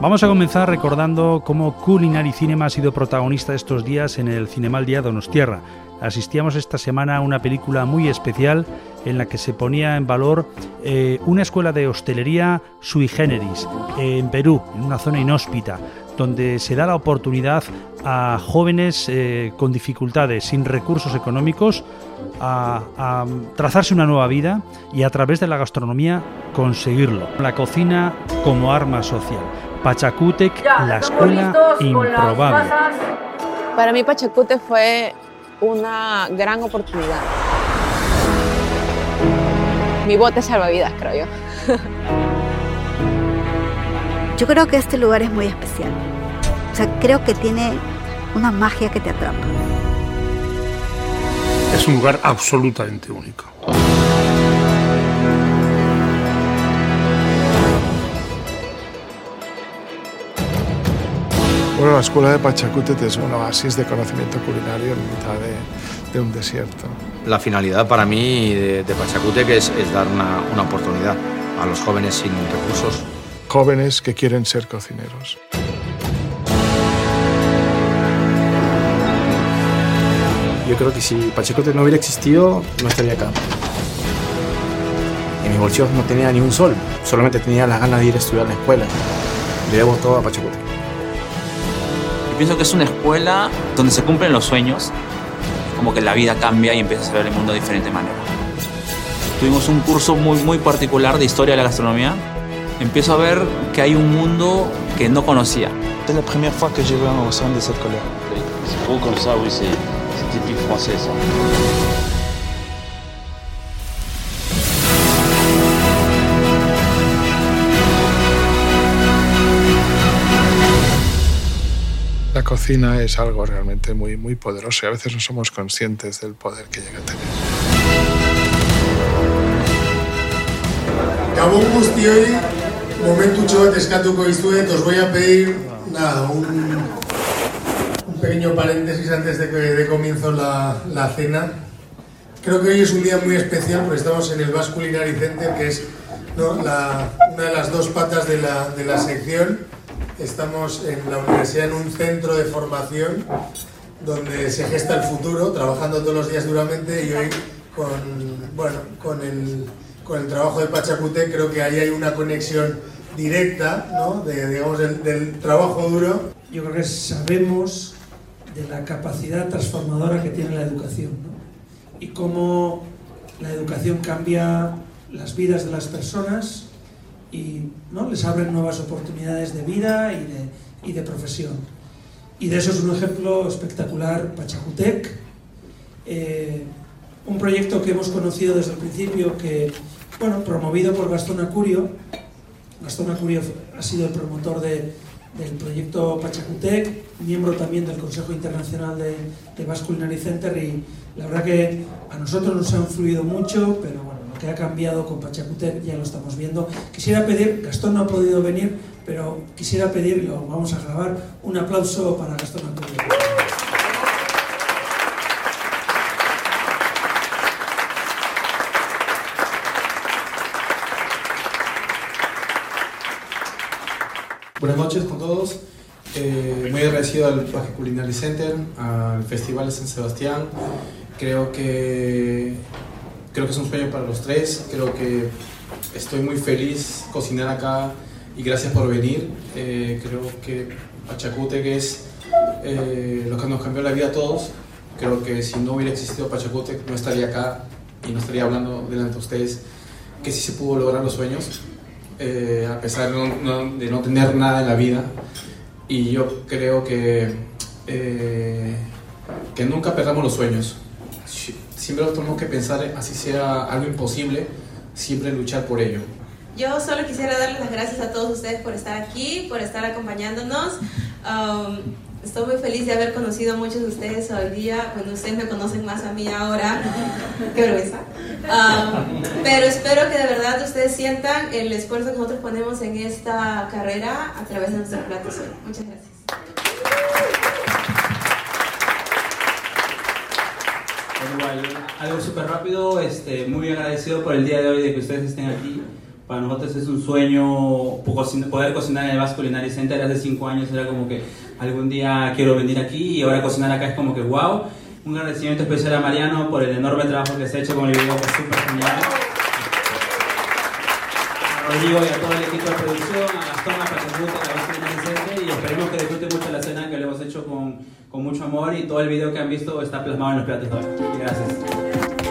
Vamos a comenzar recordando cómo Culinary Cinema ha sido protagonista estos días en el Cinemal Día Donostierra. Asistíamos esta semana a una película muy especial en la que se ponía en valor eh, una escuela de hostelería sui generis en Perú, en una zona inhóspita, donde se da la oportunidad a jóvenes eh, con dificultades, sin recursos económicos, a, a, trazarse una nueva vida y a través de la gastronomía conseguirlo. La cocina como arma social. Pachacútec, la escuela improbable. Para mí Pachacútec fue una gran oportunidad. Mi bote salvavidas, creo yo. Yo creo que este lugar es muy especial. O sea, creo que tiene una magia que te atrapa. Es un lugar absolutamente único. La escuela de Pachacútec es un oasis de conocimiento culinario en mitad de, de un desierto. La finalidad para mí de, de Pachacútec es, es dar una, una oportunidad a los jóvenes sin recursos. Jóvenes que quieren ser cocineros. Yo creo que si Pachacútec no hubiera existido, no estaría acá. En mis bolsillos no tenía ni un sol, solamente tenía las ganas de ir a estudiar a la escuela. Le debo todo a Pachacútec. Pienso que es una escuela donde se cumplen los sueños, como que la vida cambia y empiezas a ver el mundo de diferente manera. Tuvimos un curso muy, muy particular de historia de la gastronomía. Empiezo a ver que hay un mundo que no conocía. C'est la première fois que je vais au sein de ça, oui, c'est typique français ça. La cocina es algo realmente muy, muy poderoso y a veces no somos conscientes del poder que llega a tener. Gabon guztioi, momentutxo bat eskatuko dizuet, os voy a pedir nada, un, un pequeño paréntesis antes de que de comienzo la, la cena. Creo que hoy es un día muy especial porque estamos en el Basque Culinary Center, que es ¿no? la, una de las dos patas de la, de la sección. Estamos en la universidad en un centro de formación donde se gesta el futuro, trabajando todos los días duramente y hoy con, bueno, con, el, con el trabajo de Pachacute creo que ahí hay una conexión directa ¿no? de, digamos, del, del trabajo duro. Yo creo que sabemos de la capacidad transformadora que tiene la educación y cómo la educación cambia las vidas de las personas y ¿no? les abren nuevas oportunidades de vida y de, y de profesión. Y de eso es un ejemplo espectacular Pachacutec, eh, un proyecto que hemos conocido desde el principio, que, bueno, promovido por Gastón Acurio. Gastón Acurio ha sido el promotor de, del proyecto Pachacutec, miembro también del Consejo Internacional de, de Basque Center y la verdad que a nosotros nos ha influido mucho, pero bueno, que ha cambiado con Pachacutec ya lo estamos viendo. Quisiera pedir, Gastón no ha podido venir, pero quisiera pedir, lo vamos a grabar, un aplauso para Gastón Acurio. Buenas noches con todos. Eh, muy agradecido al Baje Culinary Center, al Festival de San Sebastián. Creo que, creo que es un sueño para los tres. Creo que estoy muy feliz cocinar acá y gracias por venir. Eh, creo que Pachacute, es eh, lo que nos cambió la vida a todos. Creo que si no hubiera existido Pachacute, no estaría acá y no estaría hablando delante de ustedes que sí se pudo lograr los sueños. Eh, a pesar de no, de no, tener nada en la vida. Y yo creo que, que nunca perdamos los sueños. Siempre tenemos que pensar, así sea algo imposible, siempre luchar por ello. Yo solo quisiera darles las gracias a todos ustedes por estar aquí, por estar acompañándonos. Um, Estoy muy feliz de haber conocido a muchos de ustedes hoy día. Bueno, ustedes me conocen más a mí ahora. Qué vergüenza. Um, pero espero que de verdad ustedes sientan el esfuerzo que nosotros ponemos en esta carrera a través de nuestros platos hoy. Muchas gracias. Igual, algo súper rápido, este, muy agradecido por el día de hoy de que ustedes estén aquí, Para nosotros es un sueño poder cocinar en el Basque Culinary Center. Hace cinco años era como que algún día quiero venir aquí y ahora cocinar acá es como que wow. Un agradecimiento especial a Mariano por el enorme trabajo que se ha hecho con el video, que es súper genial. A Rodrigo y a todo el equipo de producción, a Gastón, a Pachacute, a Basque Culinary Center y esperemos que disfruten mucho la cena que le hemos hecho con, con mucho amor y todo el video que han visto está plasmado en los platos de hoy. Gracias.